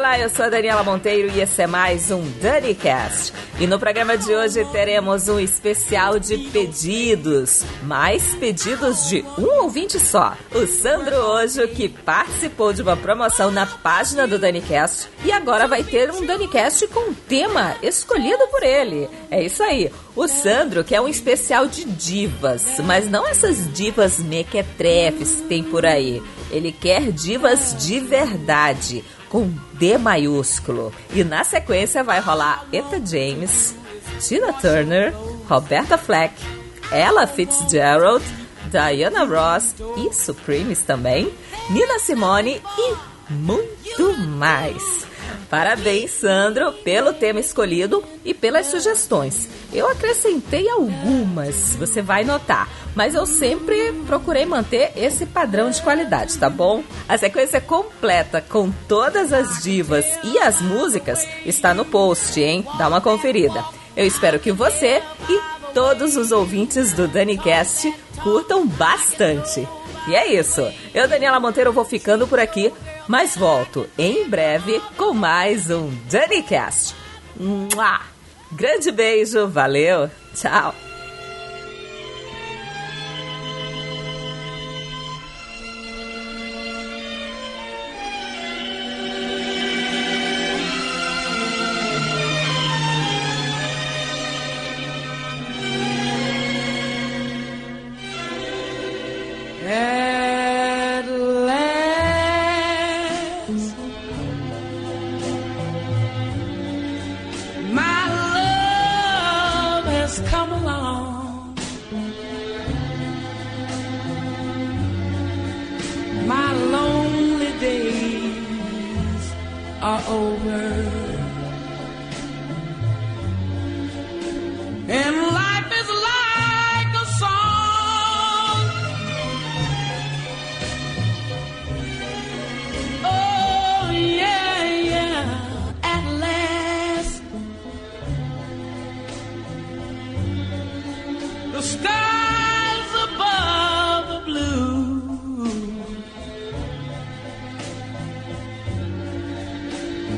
Olá, eu sou a Daniela Monteiro e esse é mais um DaniCast. E no programa de hoje teremos um especial de pedidos, mais pedidos de um ouvinte só. O Sandro Ojo, que participou de uma promoção na página do DaniCast e agora vai ter um DaniCast com tema escolhido por ele. É isso aí. O Sandro quer um especial de divas, mas não essas divas mequetrefes que tem por aí. Ele quer divas de verdade com D maiúsculo. E na sequência vai rolar Eta James, Tina Turner, Roberta Fleck, Ella Fitzgerald, Diana Ross e Supremes também, Nina Simone e muito mais. Parabéns, Sandro, pelo tema escolhido e pelas sugestões. Eu acrescentei algumas, você vai notar, mas eu sempre procurei manter esse padrão de qualidade, tá bom? A sequência completa com todas as divas e as músicas está no post, hein? Dá uma conferida. Eu espero que você e todos os ouvintes do DaniCast curtam bastante. E é isso. Eu, Daniela Monteiro, vou ficando por aqui mas volto em breve com mais um DaniCast. Grande beijo, valeu, tchau.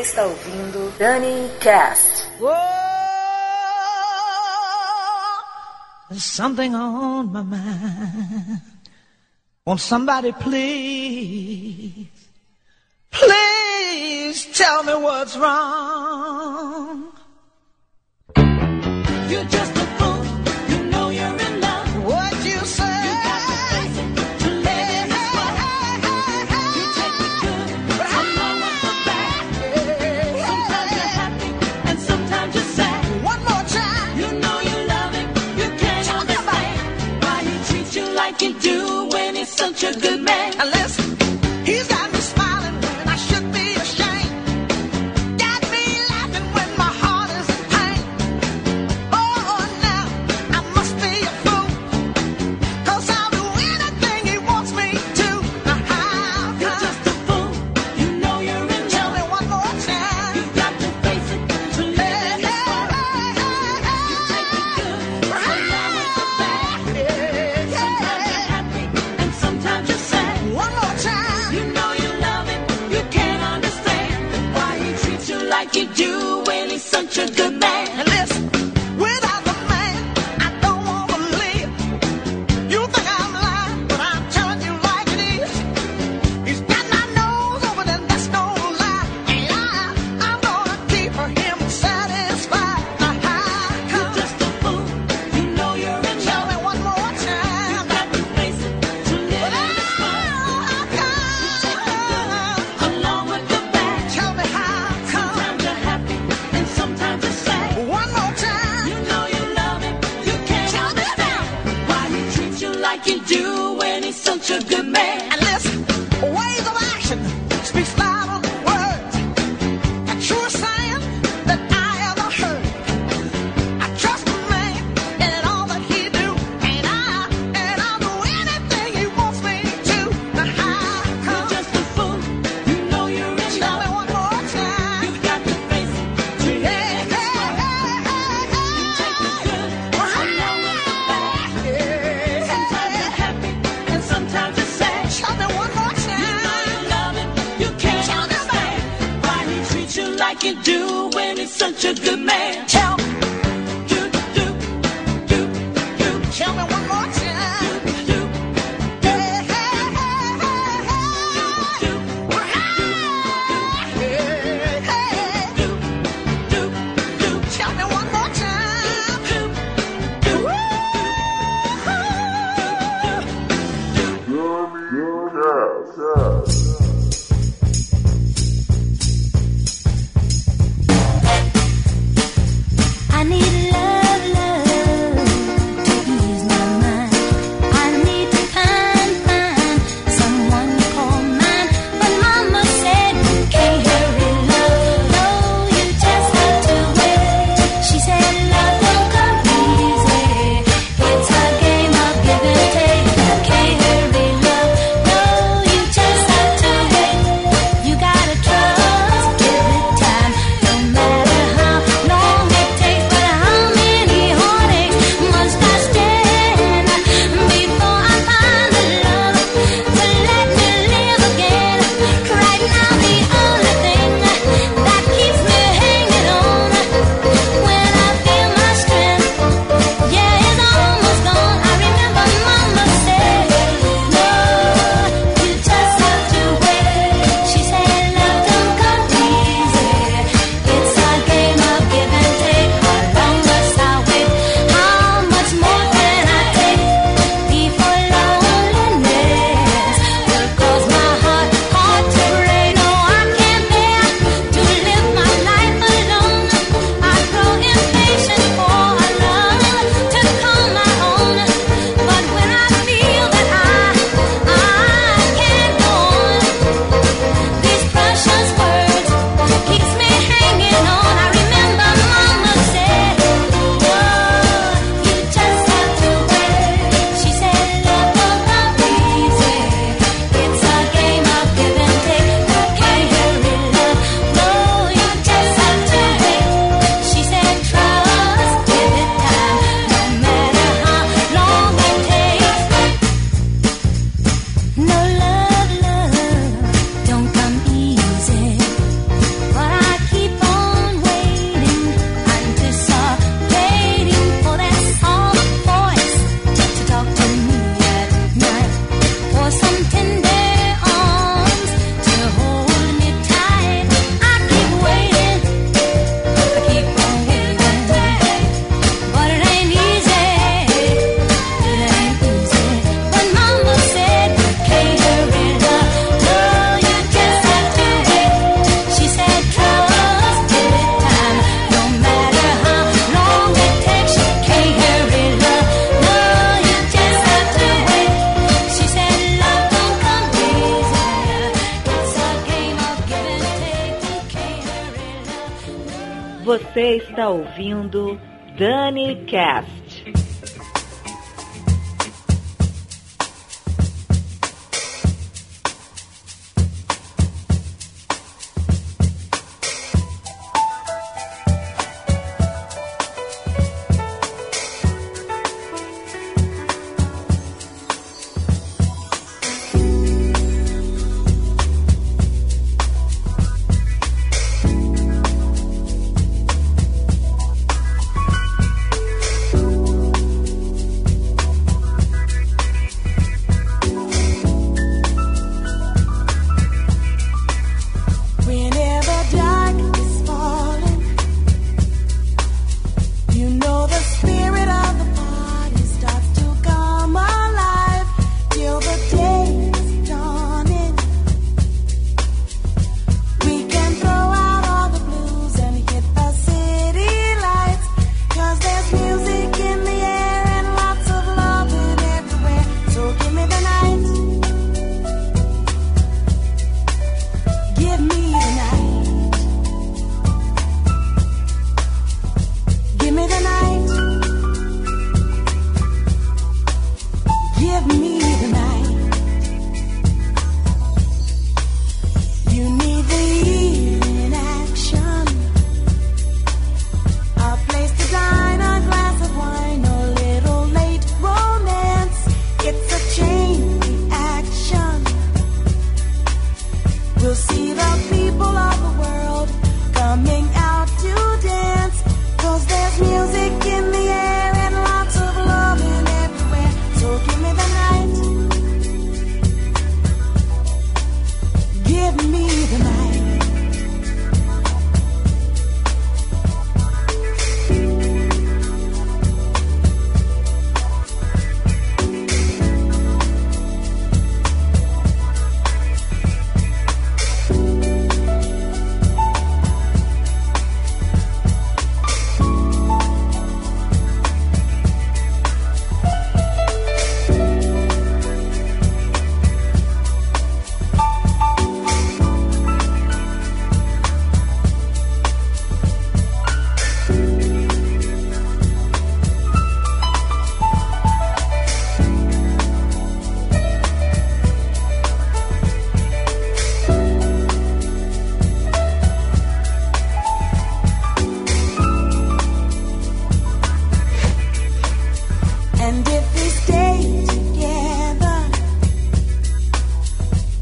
está ouvindo Dani Cast. There's something on my mind. Won't somebody please, please tell me what's wrong?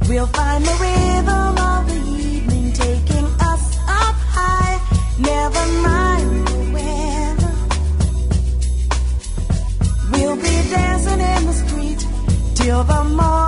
We'll find the rhythm of the evening taking us up high. Never mind the weather. We'll be dancing in the street till the morning.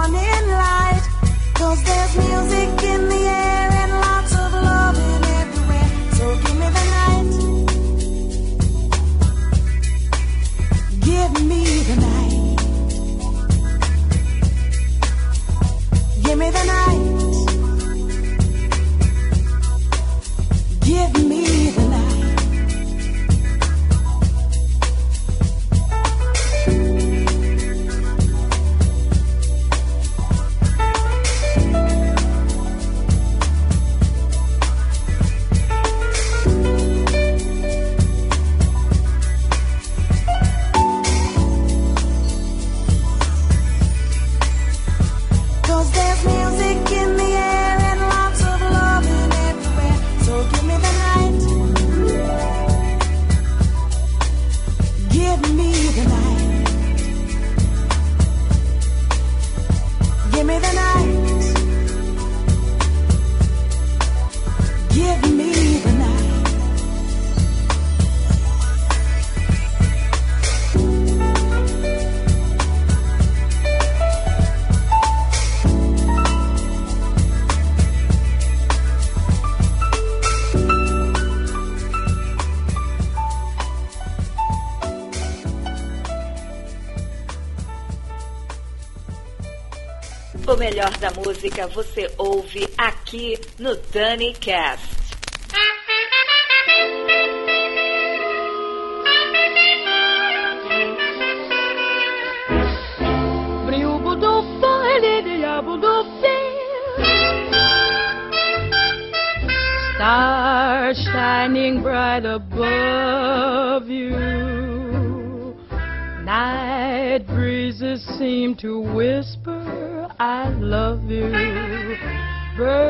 O melhor da música você ouve a. aqui no Dani Cast. Briugo do sol e shining bright above you. Night breezes seem to whisper I love you. Bird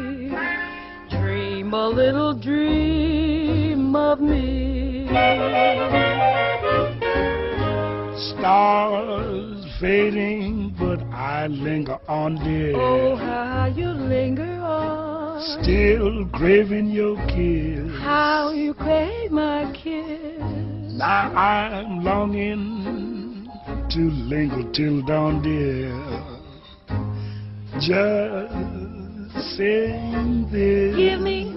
dream a little dream of me. Stars fading, but I linger on, dear. Oh, how you linger on. Still craving your kiss. How you crave my kiss. Now I'm longing to linger till dawn, dear. Just saying this. Give me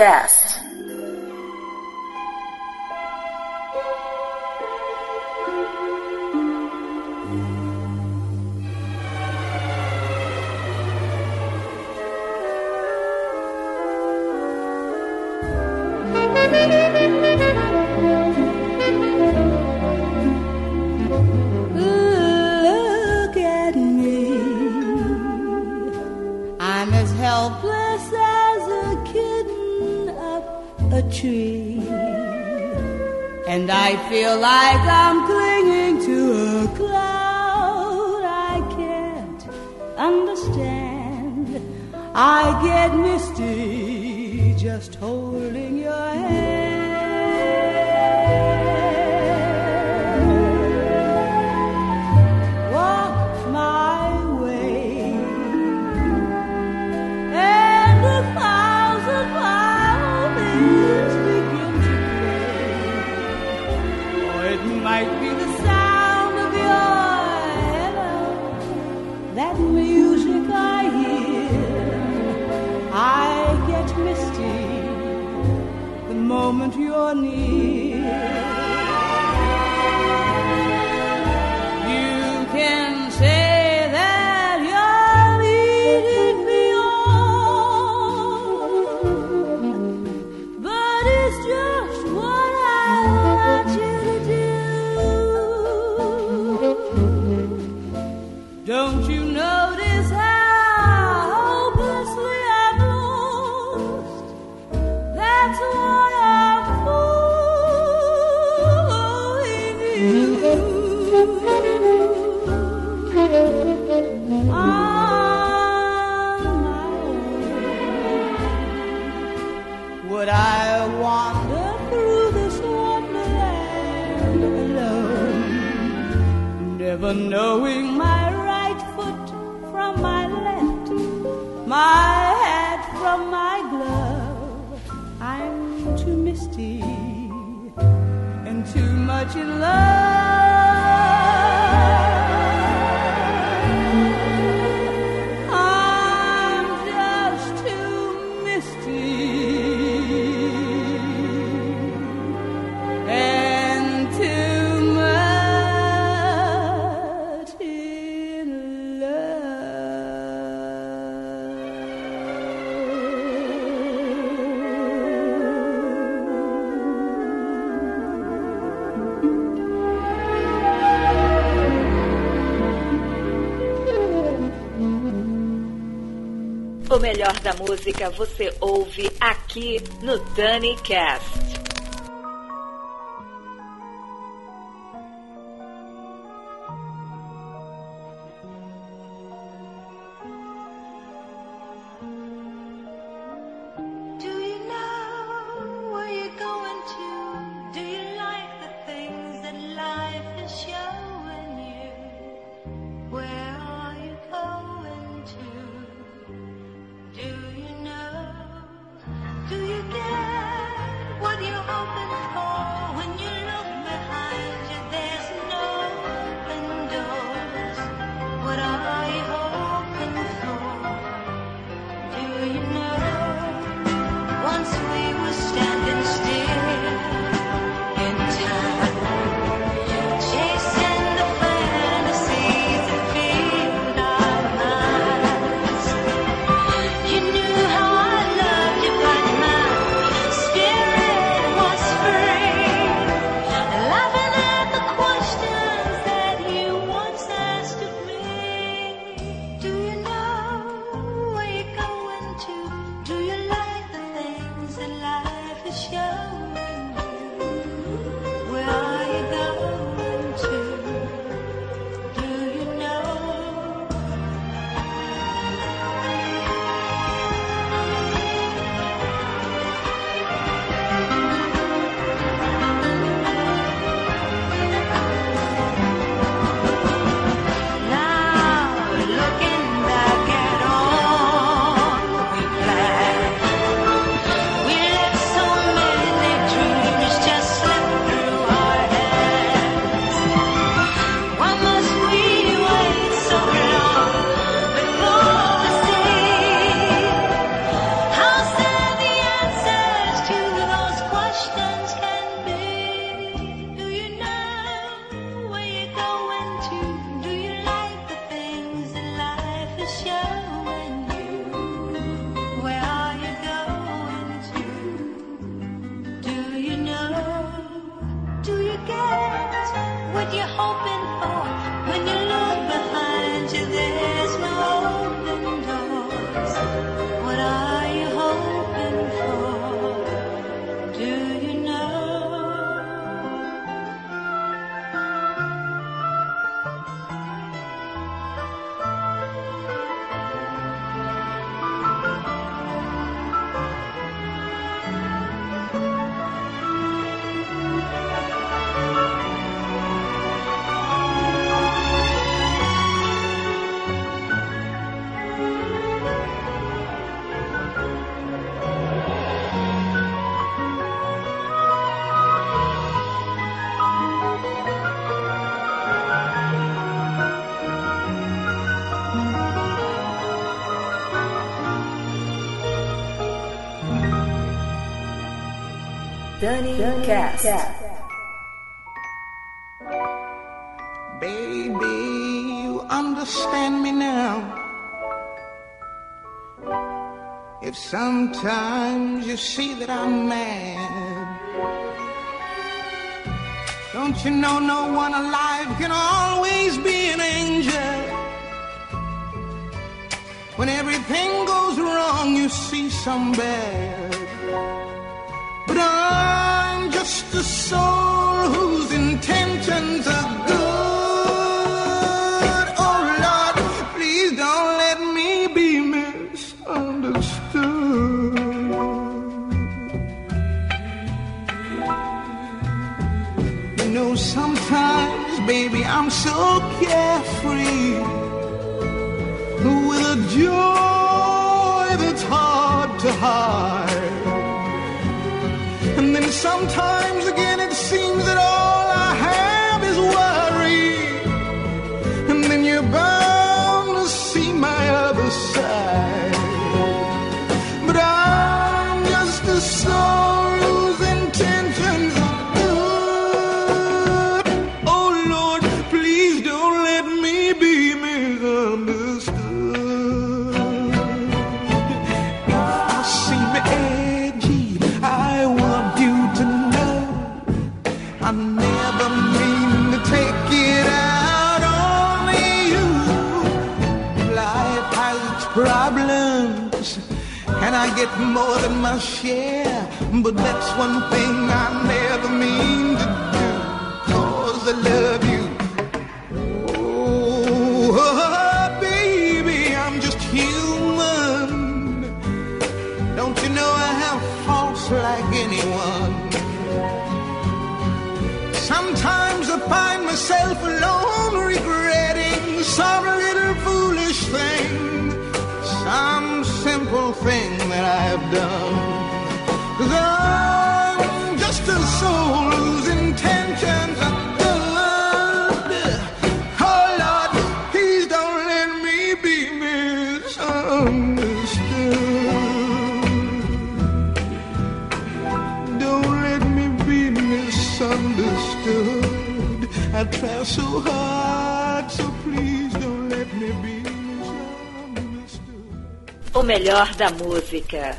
podcast. my hat from my glove. I'm too misty and too much in love. música você ouve aqui no Dani Cast. Dani, Dani Cast. Cast. Baby, you understand me now. If sometimes you see that I'm mad, don't you know no one alive can always be an angel? When everything goes wrong, you see some bad just a soul whose intentions are good. Oh Lord, please don't let me be misunderstood. You know, sometimes, baby, I'm so one thing I understood. I try so hard, so please don't let me be misunderstood. O melhor da música.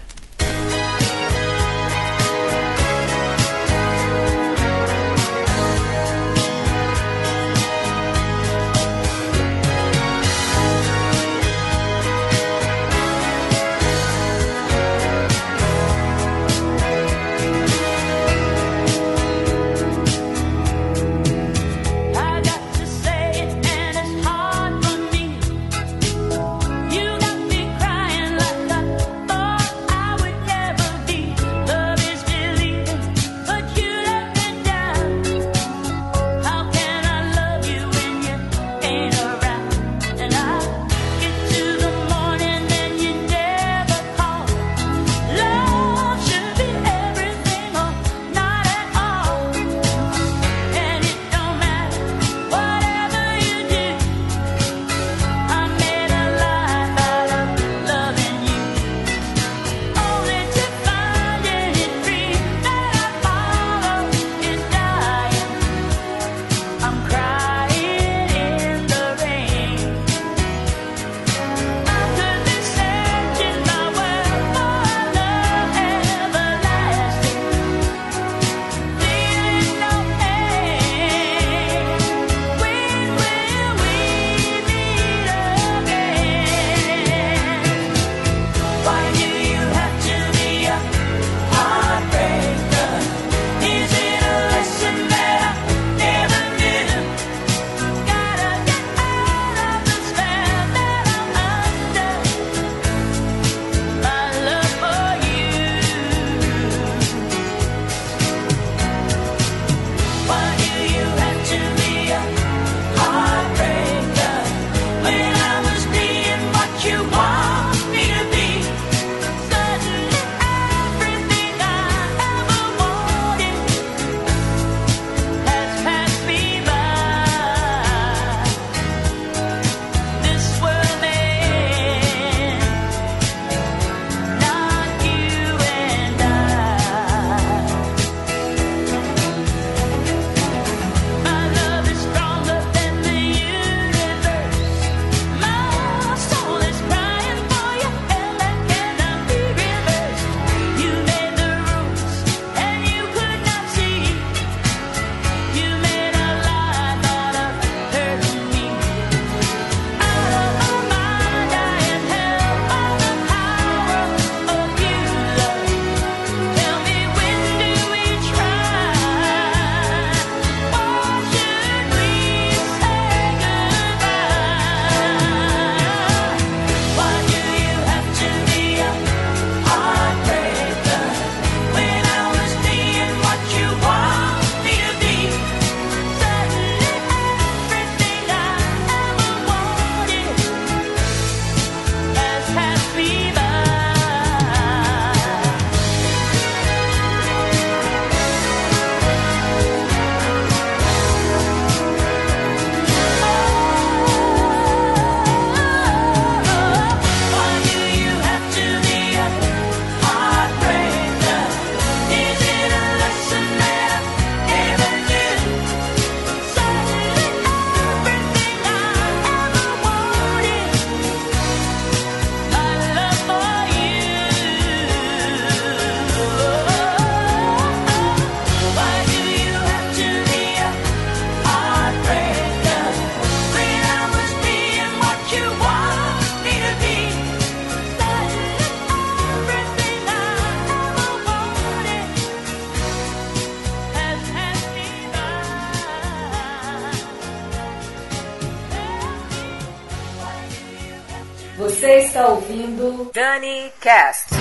Journey Cast.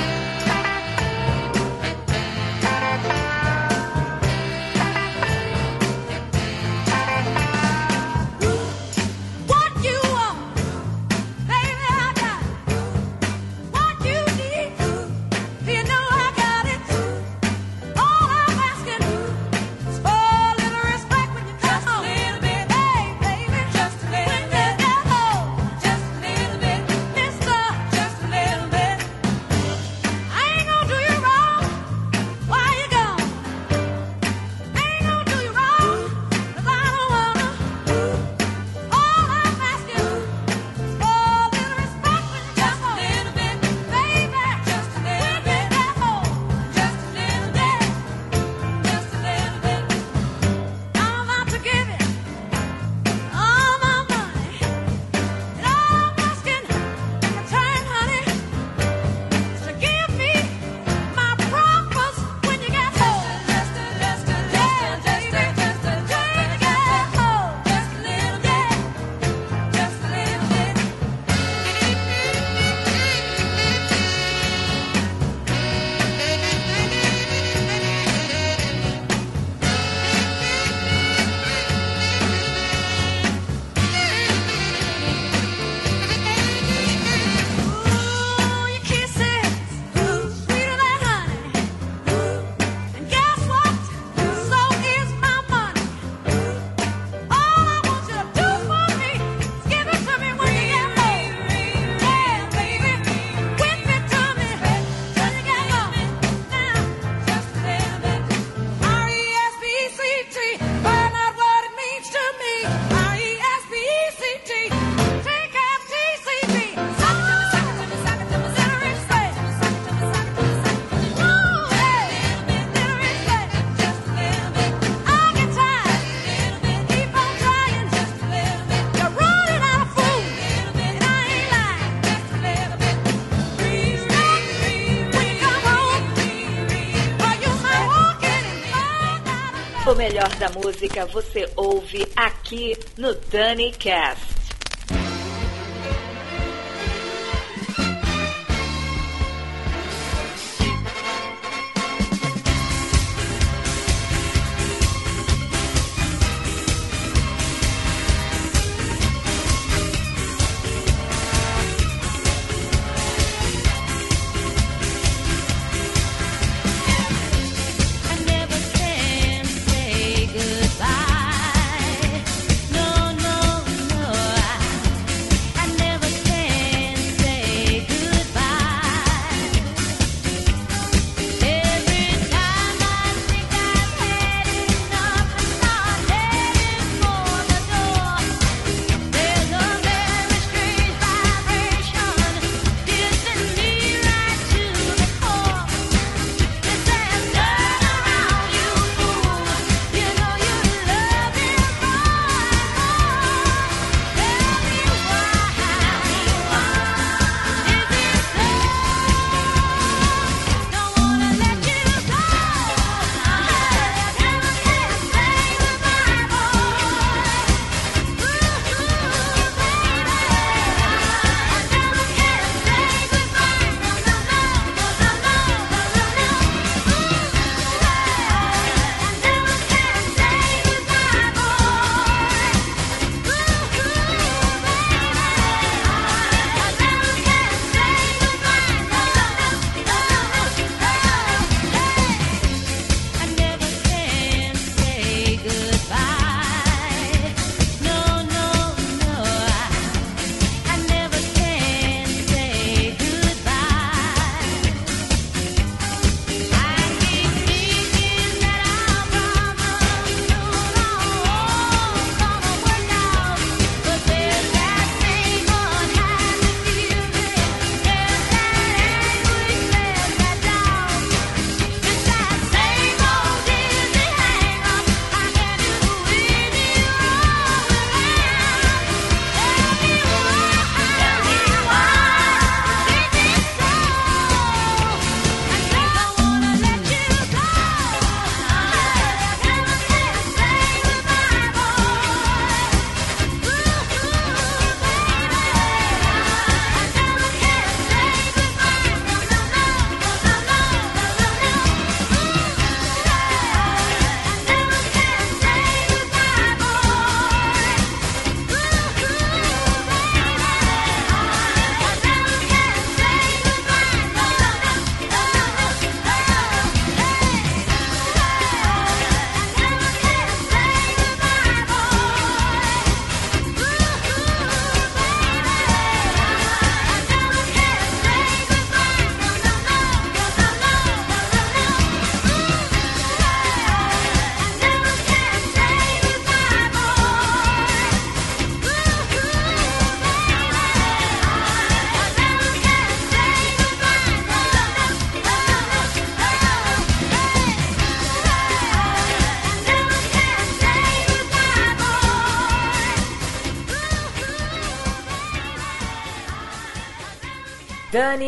melhor da música você ouve aqui no Dani Cast.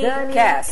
Dani, Cast.